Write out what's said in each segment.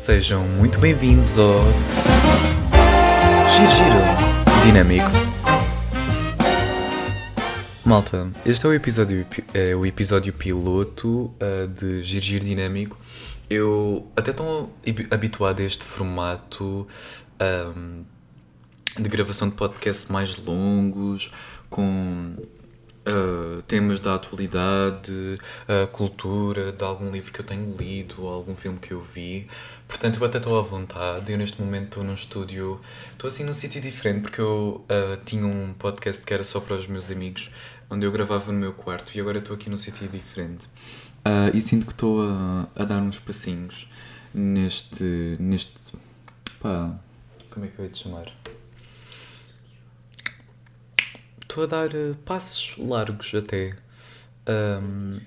Sejam muito bem-vindos ao Giro Dinâmico. Malta, este é o episódio, é o episódio piloto uh, de Giro Dinâmico. Eu até estou habituado a este formato um, de gravação de podcasts mais longos, com Uh, temas da atualidade, uh, cultura, de algum livro que eu tenho lido, algum filme que eu vi. Portanto, eu até estou à vontade. Eu, neste momento, estou num estúdio, estou assim num sítio diferente, porque eu uh, tinha um podcast que era só para os meus amigos, onde eu gravava no meu quarto, e agora estou aqui num sítio diferente. e sinto que estou a, a dar uns passinhos neste. neste. pá. como é que eu ia te chamar? Estou a dar uh, passos largos até um,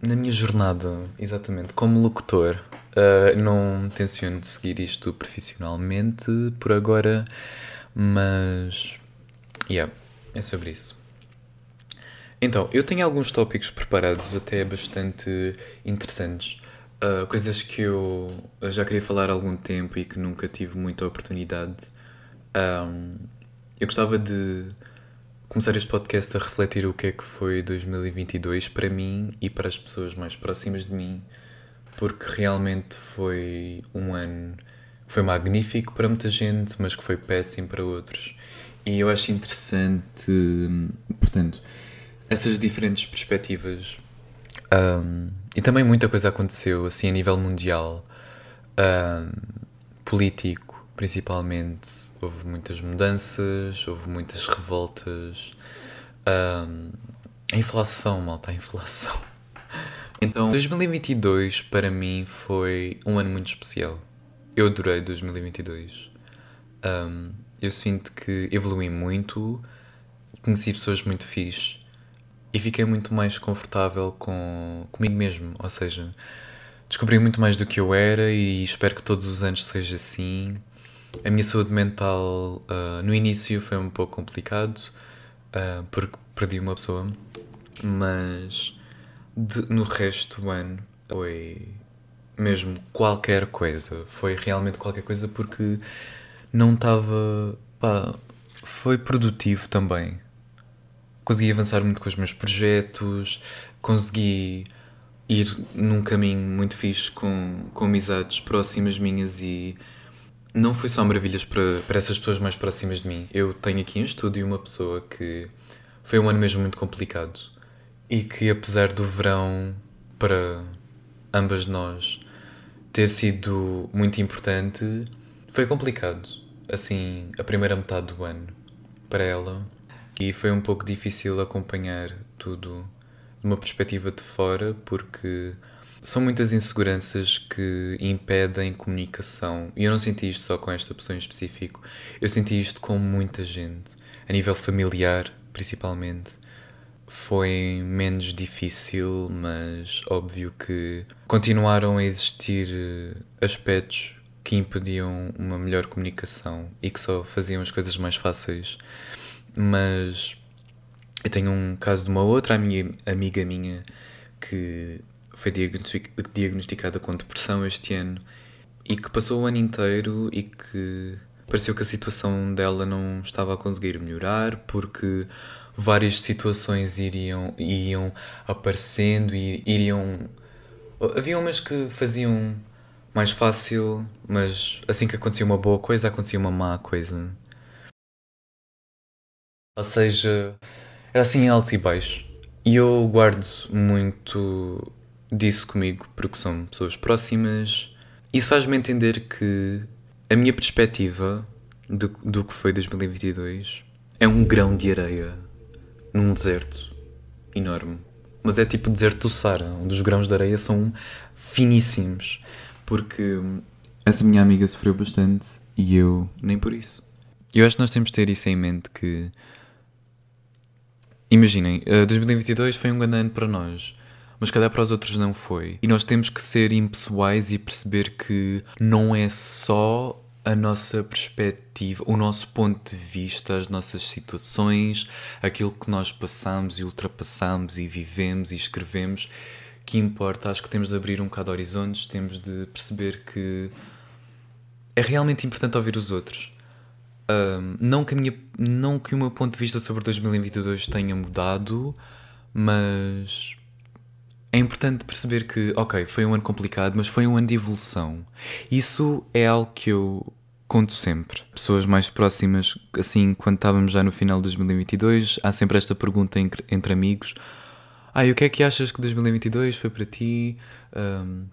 na minha jornada, exatamente, como locutor. Uh, não tenciono seguir isto profissionalmente por agora, mas. Yeah, é sobre isso. Então, eu tenho alguns tópicos preparados até bastante interessantes. Uh, coisas que eu já queria falar há algum tempo e que nunca tive muita oportunidade. Um, eu gostava de começar este podcast a refletir o que é que foi 2022 para mim e para as pessoas mais próximas de mim, porque realmente foi um ano que foi magnífico para muita gente, mas que foi péssimo para outros. E eu acho interessante, portanto, essas diferentes perspectivas. Um, e também muita coisa aconteceu, assim, a nível mundial, um, político, principalmente houve muitas mudanças, houve muitas revoltas. Um, a inflação, malta, a inflação. Então, 2022 para mim foi um ano muito especial. Eu adorei 2022. Um, eu sinto que evolui muito, conheci pessoas muito fixe e fiquei muito mais confortável com comigo mesmo. Ou seja, descobri muito mais do que eu era e espero que todos os anos seja assim. A minha saúde mental uh, no início foi um pouco complicado uh, porque perdi uma pessoa, mas de, no resto do ano foi mesmo qualquer coisa. Foi realmente qualquer coisa porque não estava. foi produtivo também. Consegui avançar muito com os meus projetos, consegui ir num caminho muito fixe com, com amizades próximas minhas e não foi só maravilhas para, para essas pessoas mais próximas de mim. Eu tenho aqui em estúdio uma pessoa que foi um ano mesmo muito complicado e que, apesar do verão para ambas nós ter sido muito importante, foi complicado. Assim, a primeira metade do ano para ela e foi um pouco difícil acompanhar tudo de uma perspectiva de fora porque são muitas inseguranças que impedem comunicação. E eu não senti isto só com esta pessoa em específico. Eu senti isto com muita gente. A nível familiar, principalmente. Foi menos difícil, mas óbvio que continuaram a existir eh, aspectos que impediam uma melhor comunicação e que só faziam as coisas mais fáceis. Mas eu tenho um caso de uma outra amiga, amiga minha que foi diagnosticada com depressão este ano e que passou o ano inteiro e que pareceu que a situação dela não estava a conseguir melhorar porque várias situações iriam, iam aparecendo e iriam. Havia umas que faziam mais fácil, mas assim que acontecia uma boa coisa, acontecia uma má coisa. Ou seja, era assim altos e baixos. E eu guardo muito disse comigo porque são pessoas próximas. Isso faz-me entender que a minha perspectiva do, do que foi 2022 é um grão de areia num deserto enorme. Mas é tipo o deserto do Sara, onde os grãos de areia são finíssimos. Porque essa minha amiga sofreu bastante e eu nem por isso. Eu acho que nós temos de ter isso em mente que. Imaginem, 2022 eh, foi um grande ano para nós mas calhar para os outros não foi. E nós temos que ser impessoais e perceber que não é só a nossa perspectiva, o nosso ponto de vista, as nossas situações, aquilo que nós passamos e ultrapassamos e vivemos e escrevemos que importa. Acho que temos de abrir um bocado horizontes, temos de perceber que é realmente importante ouvir os outros. Um, não, que minha, não que o meu ponto de vista sobre 2022 tenha mudado, mas é importante perceber que, ok, foi um ano complicado, mas foi um ano de evolução. Isso é algo que eu conto sempre. Pessoas mais próximas, assim, quando estávamos já no final de 2022, há sempre esta pergunta entre, entre amigos: Ah, e o que é que achas que 2022 foi para ti? Um,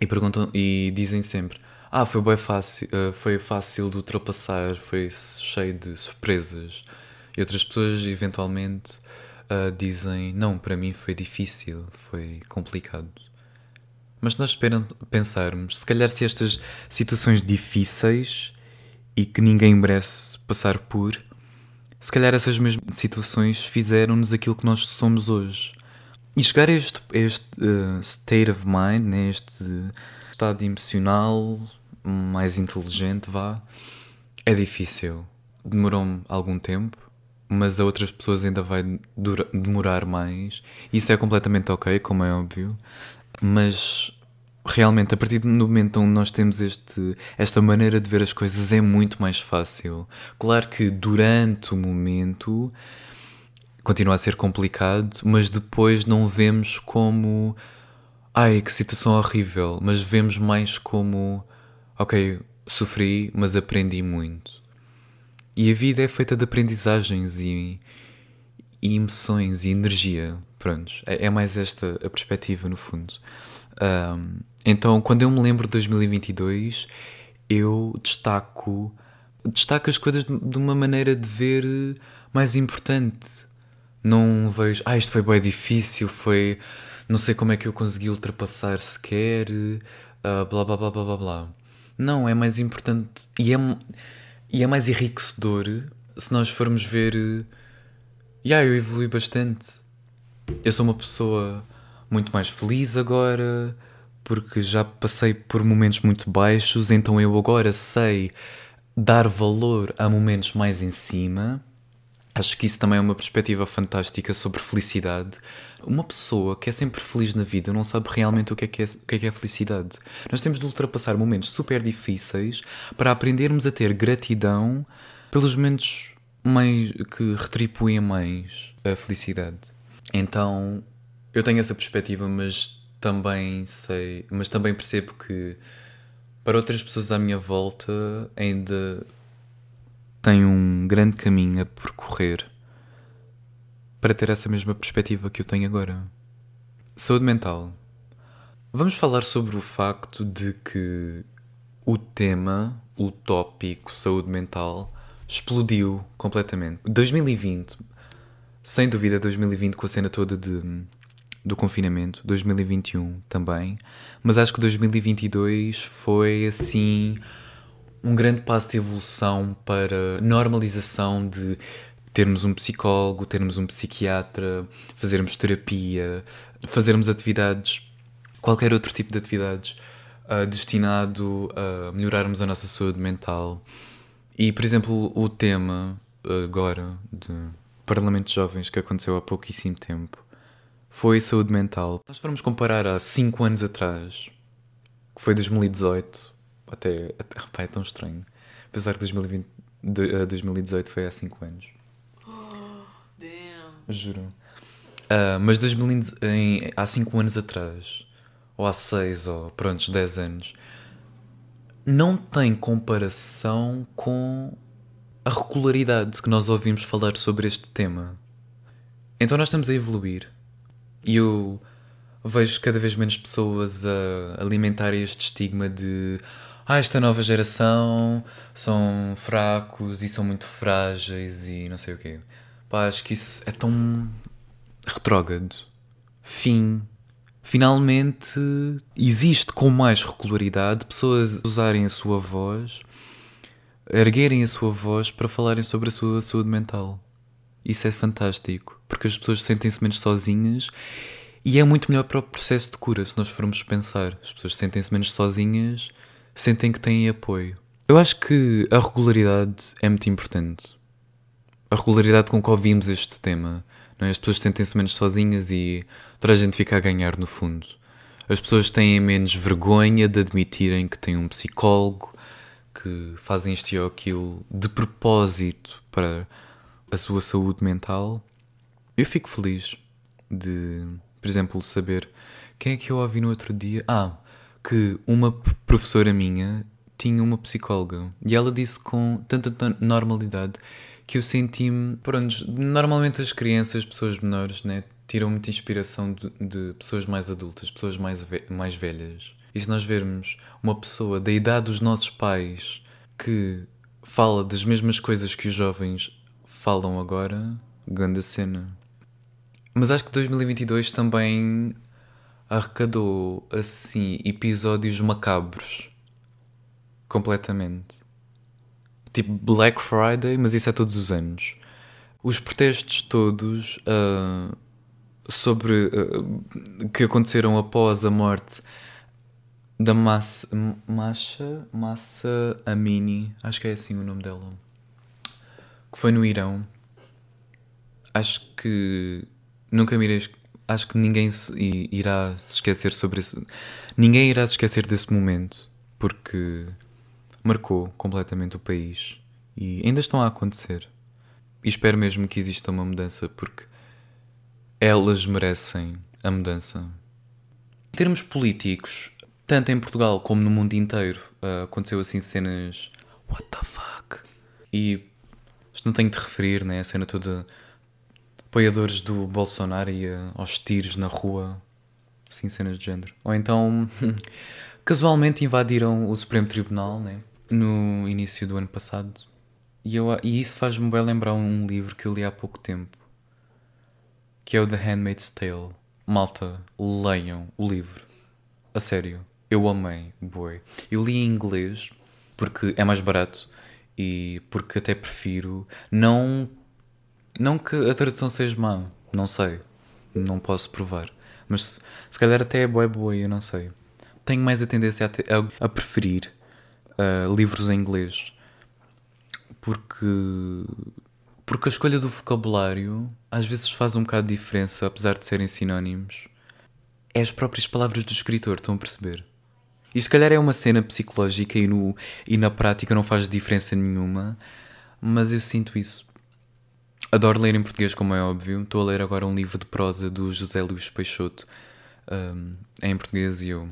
e perguntam e dizem sempre: Ah, foi bem fácil, uh, foi fácil de ultrapassar, foi cheio de surpresas. E outras pessoas, eventualmente, uh, dizem: Não, para mim foi difícil, foi complicado. Mas nós pensarmos, se calhar se estas situações difíceis e que ninguém merece passar por, se calhar essas mesmas situações fizeram-nos aquilo que nós somos hoje. E chegar a este, a este uh, state of mind, né, este estado emocional mais inteligente, vá, é difícil. Demorou-me algum tempo, mas a outras pessoas ainda vai demorar mais. Isso é completamente ok, como é óbvio. Mas realmente, a partir do momento onde nós temos este, esta maneira de ver as coisas, é muito mais fácil. Claro que durante o momento continua a ser complicado, mas depois não vemos como. Ai, que situação horrível, mas vemos mais como. Ok, sofri, mas aprendi muito. E a vida é feita de aprendizagens e, e emoções e energia. Prontos, é, é mais esta a perspectiva no fundo. Um, então, quando eu me lembro de 2022, eu destaco, destaco as coisas de uma maneira de ver mais importante. Não vejo, ah, isto foi bem difícil, foi. Não sei como é que eu consegui ultrapassar sequer, uh, blá blá blá blá blá blá. Não, é mais importante e é, e é mais enriquecedor se nós formos ver. Yeah, eu evolui bastante. Eu sou uma pessoa muito mais feliz agora, porque já passei por momentos muito baixos, então eu agora sei dar valor a momentos mais em cima. Acho que isso também é uma perspectiva fantástica sobre felicidade. Uma pessoa que é sempre feliz na vida não sabe realmente o que é que é, o que é, que é felicidade. Nós temos de ultrapassar momentos super difíceis para aprendermos a ter gratidão pelos momentos mais que retribuem mais a felicidade. Então, eu tenho essa perspectiva, mas também sei, mas também percebo que para outras pessoas à minha volta ainda tenho um grande caminho a percorrer para ter essa mesma perspectiva que eu tenho agora. Saúde mental. Vamos falar sobre o facto de que o tema, o tópico saúde mental, explodiu completamente. 2020, sem dúvida 2020 com a cena toda de do confinamento, 2021 também, mas acho que 2022 foi assim um grande passo de evolução para normalização de termos um psicólogo, termos um psiquiatra, fazermos terapia, fazermos atividades, qualquer outro tipo de atividades uh, destinado a melhorarmos a nossa saúde mental. E, por exemplo, o tema agora de Parlamento de Jovens que aconteceu há pouquíssimo tempo foi saúde mental. Nós formos comparar há 5 anos atrás, que foi 2018, até, até pá, é tão estranho. Apesar que 2020, de, 2018 foi há 5 anos. Oh, damn. Juro. Uh, mas 2000, em, há 5 anos atrás, ou há 6, ou pronto, 10 anos, não tem comparação com a regularidade que nós ouvimos falar sobre este tema. Então nós estamos a evoluir. E eu vejo cada vez menos pessoas a alimentar este estigma de ah, esta nova geração são fracos e são muito frágeis e não sei o quê. Pá, acho que isso é tão retrógrado. Fim. Finalmente existe com mais regularidade pessoas usarem a sua voz, erguerem a sua voz para falarem sobre a sua saúde mental. Isso é fantástico, porque as pessoas sentem-se menos sozinhas e é muito melhor para o processo de cura, se nós formos pensar. As pessoas sentem-se menos sozinhas, sentem que têm apoio. Eu acho que a regularidade é muito importante. A regularidade com que ouvimos este tema. Não é? As pessoas sentem-se menos sozinhas e toda a gente fica a ganhar no fundo. As pessoas têm menos vergonha de admitirem que têm um psicólogo, que fazem isto ou aquilo de propósito para a sua saúde mental, eu fico feliz de, por exemplo, saber quem é que eu ouvi no outro dia. Ah, que uma professora minha tinha uma psicóloga e ela disse com tanta normalidade que eu senti-me. Pronto, normalmente as crianças, pessoas menores, né, tiram muita inspiração de, de pessoas mais adultas, pessoas mais, ve mais velhas. E se nós vermos uma pessoa da idade dos nossos pais que fala das mesmas coisas que os jovens falam agora, grande cena. Mas acho que 2022 também arrecadou assim episódios macabros completamente. Tipo Black Friday, mas isso é todos os anos. Os protestos todos uh, sobre uh, que aconteceram após a morte da Massa, Masha, Massa Amini, acho que é assim o nome dela, que foi no Irão. Acho que nunca me irei, acho que ninguém se irá se esquecer sobre isso. Ninguém irá se esquecer desse momento, porque marcou completamente o país e ainda estão a acontecer. E espero mesmo que exista uma mudança, porque elas merecem a mudança. Em termos políticos, tanto em Portugal como no mundo inteiro, uh, aconteceu assim cenas. What the fuck? E isto não tenho de referir, né? A cena toda. Apoiadores do Bolsonaro e uh, aos tiros na rua. Assim, cenas de género. Ou então. casualmente invadiram o Supremo Tribunal, né? No início do ano passado. E, eu, e isso faz-me bem lembrar um livro que eu li há pouco tempo. Que é o The Handmaid's Tale. Malta, leiam o livro. A sério eu amei, boy. Eu li em inglês porque é mais barato e porque até prefiro. Não, não que a tradução seja má, não sei, não posso provar. Mas se, se calhar até é boa, boa, eu não sei. Tenho mais a tendência a, te, a, a preferir uh, livros em inglês porque porque a escolha do vocabulário às vezes faz um bocado de diferença, apesar de serem sinónimos. É as próprias palavras do escritor, estão a perceber? E se calhar é uma cena psicológica e, no, e na prática não faz diferença nenhuma, mas eu sinto isso. Adoro ler em português, como é óbvio. Estou a ler agora um livro de prosa do José Luís Peixoto um, em português e eu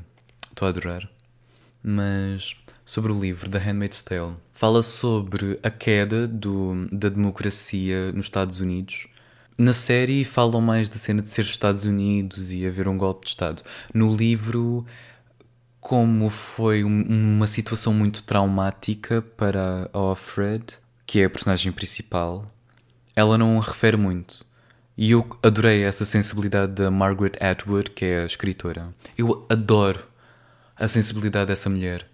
estou a adorar. Mas sobre o livro The Handmaid's Tale, fala sobre a queda do, da democracia nos Estados Unidos. Na série falam mais da cena de ser Estados Unidos e haver um golpe de Estado. No livro como foi um, uma situação muito traumática para a Offred, que é a personagem principal, ela não refere muito. E eu adorei essa sensibilidade da Margaret Atwood, que é a escritora. Eu adoro a sensibilidade dessa mulher.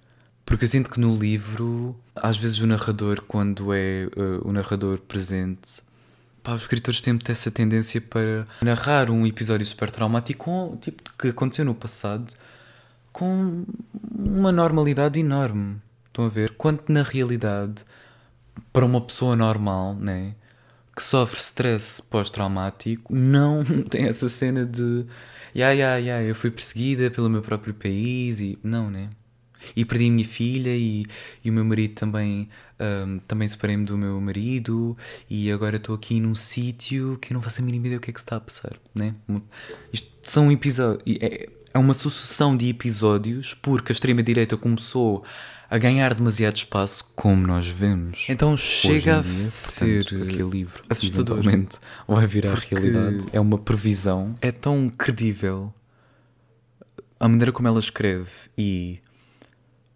Porque eu sinto que no livro, às vezes o narrador, quando é uh, o narrador presente, pá, os escritores têm essa tendência para narrar um episódio super traumático tipo, que aconteceu no passado com uma normalidade enorme. Estão a ver? Quanto na realidade, para uma pessoa normal, né? Que sofre stress pós-traumático, não tem essa cena de. Ya, ya, ya, eu fui perseguida pelo meu próprio país e. Não, né? E perdi a minha filha e, e o meu marido também. Um, também separei-me do meu marido e agora estou aqui num sítio que eu não faço a mínima ideia o que é que está a passar, né? Isto são episódios. É, é uma sucessão de episódios porque a extrema-direita começou a ganhar demasiado espaço, como nós vemos. Então chega dia, a ser portanto, aquele livro assustadoramente vai virar porque realidade. É uma previsão. É tão credível a maneira como ela escreve e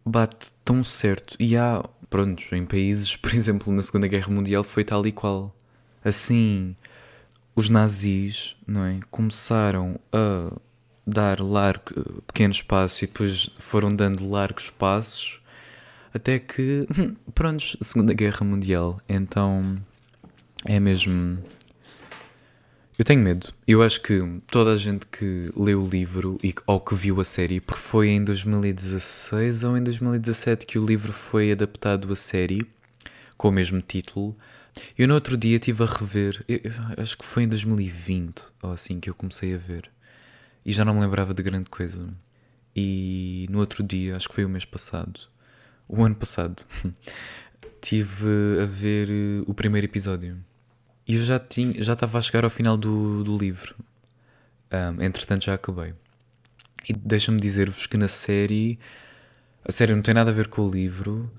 bate tão certo. E há, pronto, em países, por exemplo, na Segunda Guerra Mundial foi tal e qual. Assim, os nazis, não é, começaram a dar largo, pequeno espaço e depois foram dando largos passos até que, pronto, Segunda Guerra Mundial. Então é mesmo. Eu tenho medo. Eu acho que toda a gente que leu o livro e, ou que viu a série, porque foi em 2016 ou em 2017 que o livro foi adaptado a série com o mesmo título. Eu no outro dia estive a rever, eu, eu, acho que foi em 2020 ou assim que eu comecei a ver e já não me lembrava de grande coisa. E no outro dia, acho que foi o mês passado, o ano passado, tive a ver uh, o primeiro episódio. E eu já tinha, já estava a chegar ao final do, do livro. Um, entretanto, já acabei. E deixa-me dizer-vos que na série. A série não tem nada a ver com o livro.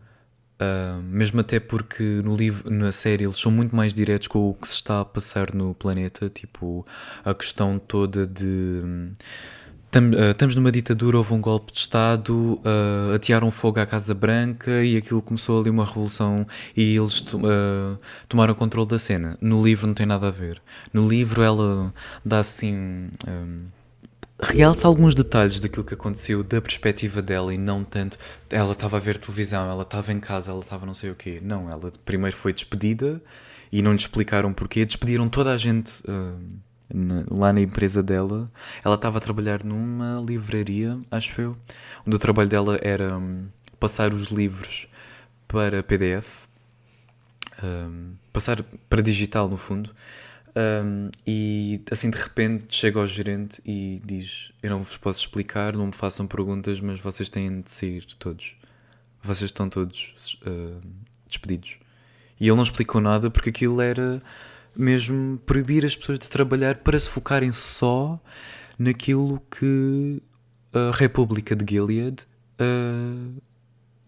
Uh, mesmo até porque no livro, na série eles são muito mais diretos com o que se está a passar no planeta, tipo a questão toda de estamos numa ditadura, houve um golpe de Estado, uh, atearam fogo à Casa Branca e aquilo começou ali uma revolução e eles uh, tomaram controle da cena. No livro não tem nada a ver. No livro ela dá assim. Um, realça alguns detalhes daquilo que aconteceu da perspectiva dela e não tanto ela estava a ver televisão, ela estava em casa, ela estava não sei o quê. Não, ela primeiro foi despedida e não lhe explicaram porquê. Despediram toda a gente uh, na, lá na empresa dela. Ela estava a trabalhar numa livraria, acho eu, onde o trabalho dela era um, passar os livros para PDF, um, passar para digital no fundo. Um, e assim de repente chega ao gerente e diz: Eu não vos posso explicar, não me façam perguntas, mas vocês têm de sair todos. Vocês estão todos uh, despedidos. E ele não explicou nada porque aquilo era mesmo proibir as pessoas de trabalhar para se focarem só naquilo que a República de Gilead uh,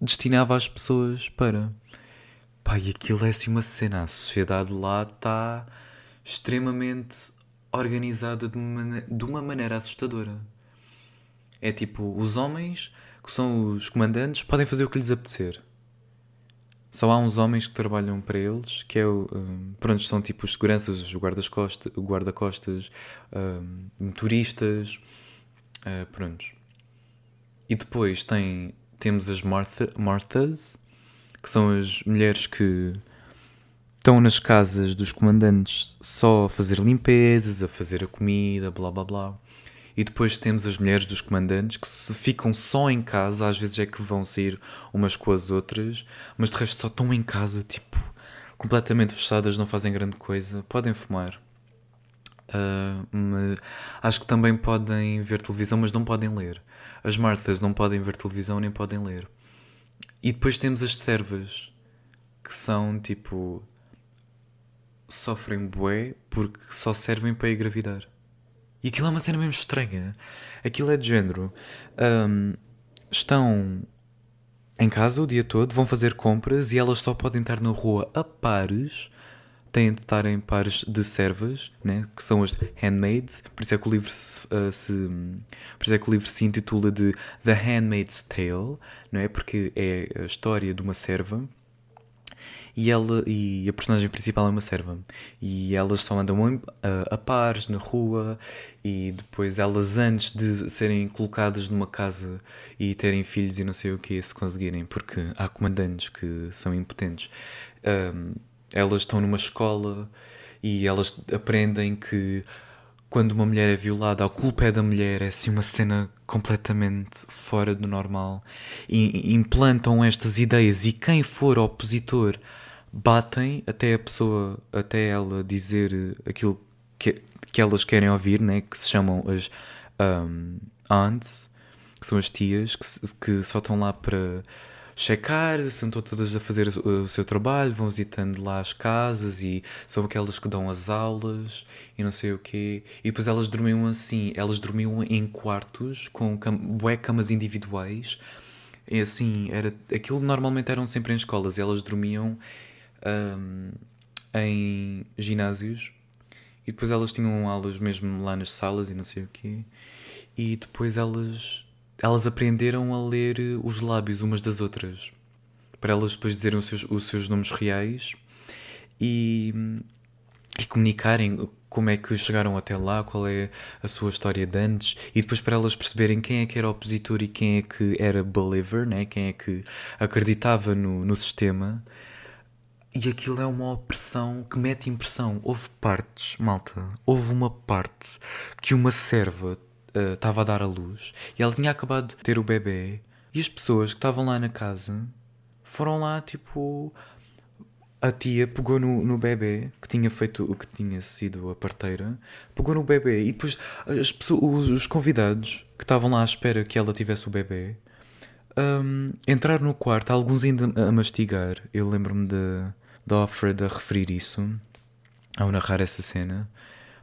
destinava as pessoas para. Pá, e aquilo é assim uma cena. A sociedade lá está extremamente organizada de uma, de uma maneira assustadora. É tipo, os homens, que são os comandantes, podem fazer o que lhes apetecer. Só há uns homens que trabalham para eles, que é o. Um, pronto, são tipo os seguranças, os guarda-costas, guarda um, motoristas, uh, prontos. E depois tem, temos as Martha, Marthas, que são as mulheres que estão nas casas dos comandantes só a fazer limpezas, a fazer a comida, blá blá blá. E depois temos as mulheres dos comandantes que se ficam só em casa, às vezes é que vão sair umas com as outras, mas de resto só estão em casa, tipo, completamente fechadas, não fazem grande coisa. Podem fumar. Uh, mas acho que também podem ver televisão, mas não podem ler. As Marthas não podem ver televisão nem podem ler. E depois temos as servas, que são tipo sofrem bué porque só servem para engravidar. E aquilo é uma cena mesmo estranha. Aquilo é de género. Um, estão em casa o dia todo, vão fazer compras e elas só podem estar na rua a pares. Têm de estar em pares de servas, né? que são as handmaids. Por isso, é que o livro se, uh, se, por isso é que o livro se intitula de The Handmaid's Tale, não é? porque é a história de uma serva e ela e a personagem principal é uma serva. E elas só andam a, a pares na rua e depois elas antes de serem colocadas numa casa e terem filhos e não sei o que se conseguirem porque há comandantes que são impotentes um, elas estão numa escola e elas aprendem que quando uma mulher é violada, a culpa é da mulher, é assim uma cena completamente fora do normal. E implantam estas ideias. E quem for opositor batem até a pessoa, até ela dizer aquilo que, que elas querem ouvir, né? que se chamam as um, aunts, que são as tias, que, que só estão lá para checar, estão todas a fazer o, o seu trabalho, vão visitando lá as casas e são aquelas que dão as aulas e não sei o quê. E depois elas dormiam assim, elas dormiam em quartos com cam bué camas individuais. E assim, era, aquilo normalmente eram sempre em escolas e elas dormiam um, em ginásios e depois elas tinham aulas mesmo lá nas salas e não sei o quê. E depois elas, elas aprenderam a ler os lábios umas das outras para elas depois dizerem os seus, os seus nomes reais e, e comunicarem como é que chegaram até lá, qual é a sua história de antes, e depois para elas perceberem quem é que era opositor e quem é que era believer, né? quem é que acreditava no, no sistema e aquilo é uma opressão que mete impressão. Houve partes, malta, houve uma parte que uma serva uh, estava a dar à luz e ela tinha acabado de ter o bebê e as pessoas que estavam lá na casa foram lá, tipo. A tia pegou no, no bebê, que tinha feito o que tinha sido a parteira, pegou no bebê e depois as pessoas, os, os convidados que estavam lá à espera que ela tivesse o bebê um, entrar no quarto, alguns ainda a mastigar. Eu lembro-me de, de Alfred a referir isso, ao narrar essa cena.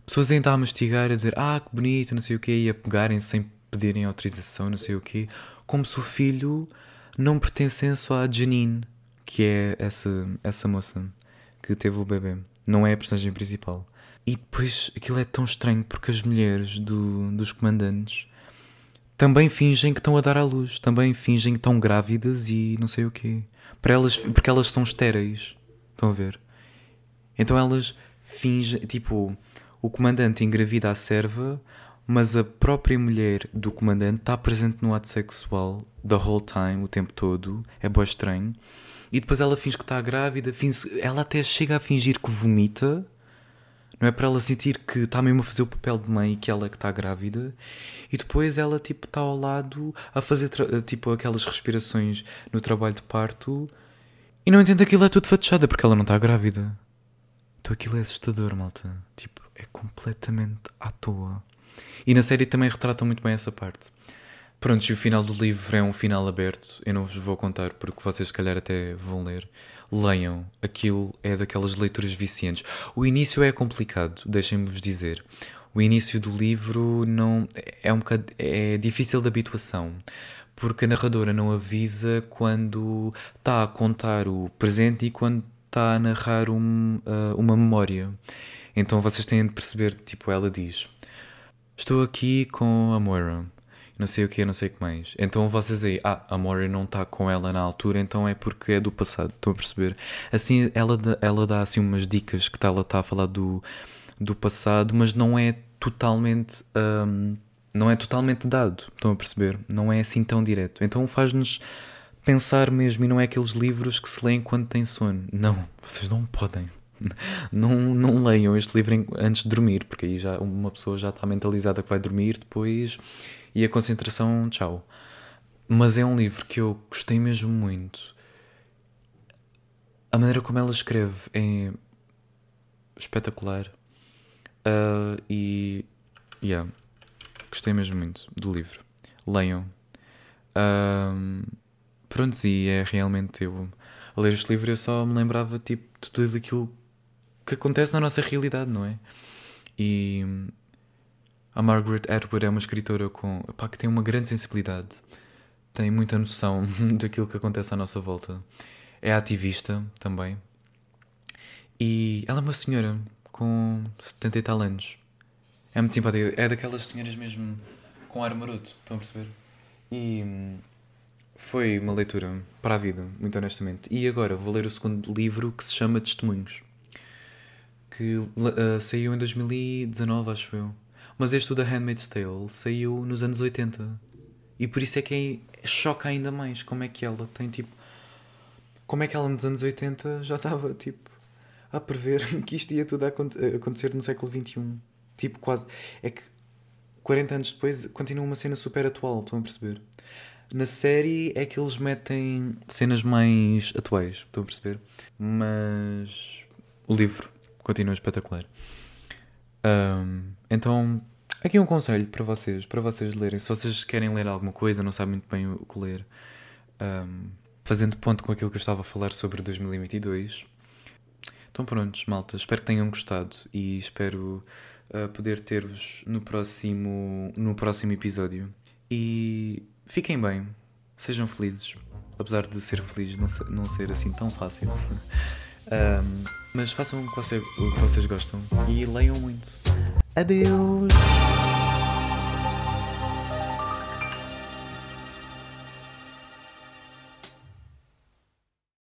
Pessoas ainda a mastigar, a dizer ah, que bonito, não sei o quê, e a pegarem sem pedirem autorização, não sei o quê, como se o filho não pertencesse à Janine, que é essa, essa moça que teve o bebê. Não é a personagem principal. E depois aquilo é tão estranho porque as mulheres do, dos comandantes também fingem que estão a dar à luz, também fingem que estão grávidas e não sei o quê. Para elas, porque elas são estéreis. Estão a ver? Então elas fingem, tipo, o comandante engravida a serva, mas a própria mulher do comandante está presente no ato sexual the whole time, o tempo todo. É bem estranho. E depois ela finge que está grávida, finge, ela até chega a fingir que vomita não é para ela sentir que está mesmo a fazer o papel de mãe e que ela é que está grávida. E depois ela tipo está ao lado a fazer tipo aquelas respirações no trabalho de parto. E não entende aquilo é tudo fachada porque ela não está grávida. Então aquilo é assustador, malta. Tipo, é completamente à toa. E na série também retratam muito bem essa parte. Pronto, e o final do livro é um final aberto. Eu não vos vou contar porque vocês se calhar até vão ler leiam. Aquilo é daquelas leituras viciantes. O início é complicado, deixem-me-vos dizer. O início do livro não é um bocado, é difícil de habituação, porque a narradora não avisa quando está a contar o presente e quando está a narrar um, uh, uma memória. Então vocês têm de perceber, tipo, ela diz: Estou aqui com a Moira não sei o que, não sei o que mais. Então vocês aí, ah, a Moira não está com ela na altura, então é porque é do passado, estão a perceber? Assim, ela, ela dá assim umas dicas que ela está a falar do, do passado, mas não é totalmente. Um, não é totalmente dado, estão a perceber? Não é assim tão direto. Então faz-nos pensar mesmo, e não é aqueles livros que se leem quando tem sono. Não, vocês não podem. Não, não leiam este livro antes de dormir, porque aí já uma pessoa já está mentalizada que vai dormir, depois e a concentração, tchau. Mas é um livro que eu gostei mesmo muito. A maneira como ela escreve é espetacular. Uh, e. Yeah. Gostei mesmo muito do livro. Leiam. Uh, pronto, e é realmente eu. A ler este livro eu só me lembrava tipo, de tudo aquilo que acontece na nossa realidade, não é? E a Margaret Atwood é uma escritora com, que tem uma grande sensibilidade, tem muita noção daquilo que acontece à nossa volta. É ativista também. E ela é uma senhora com 70 e tal anos. É muito simpática. É daquelas senhoras mesmo com ar maroto, estão a perceber? E hum, foi uma leitura para a vida, muito honestamente. E agora vou ler o segundo livro que se chama Testemunhos, que uh, saiu em 2019, acho eu. Mas este da Handmaid's Tale saiu nos anos 80. E por isso é que é, choca ainda mais como é que ela tem tipo. Como é que ela nos anos 80 já estava tipo a prever que isto ia tudo a acontecer no século XXI. Tipo, quase. É que 40 anos depois continua uma cena super atual, estão a perceber? Na série é que eles metem cenas mais atuais, estão a perceber? Mas o livro continua espetacular. Um, então, aqui um conselho para vocês, para vocês lerem. Se vocês querem ler alguma coisa, não sabem muito bem o que ler, um, fazendo ponto com aquilo que eu estava a falar sobre 2022. Então prontos, malta, espero que tenham gostado e espero uh, poder ter-vos no próximo, no próximo episódio. E fiquem bem, sejam felizes, apesar de ser feliz não ser, não ser assim tão fácil. Um, mas façam o que, o que vocês gostam e leiam muito. Adeus!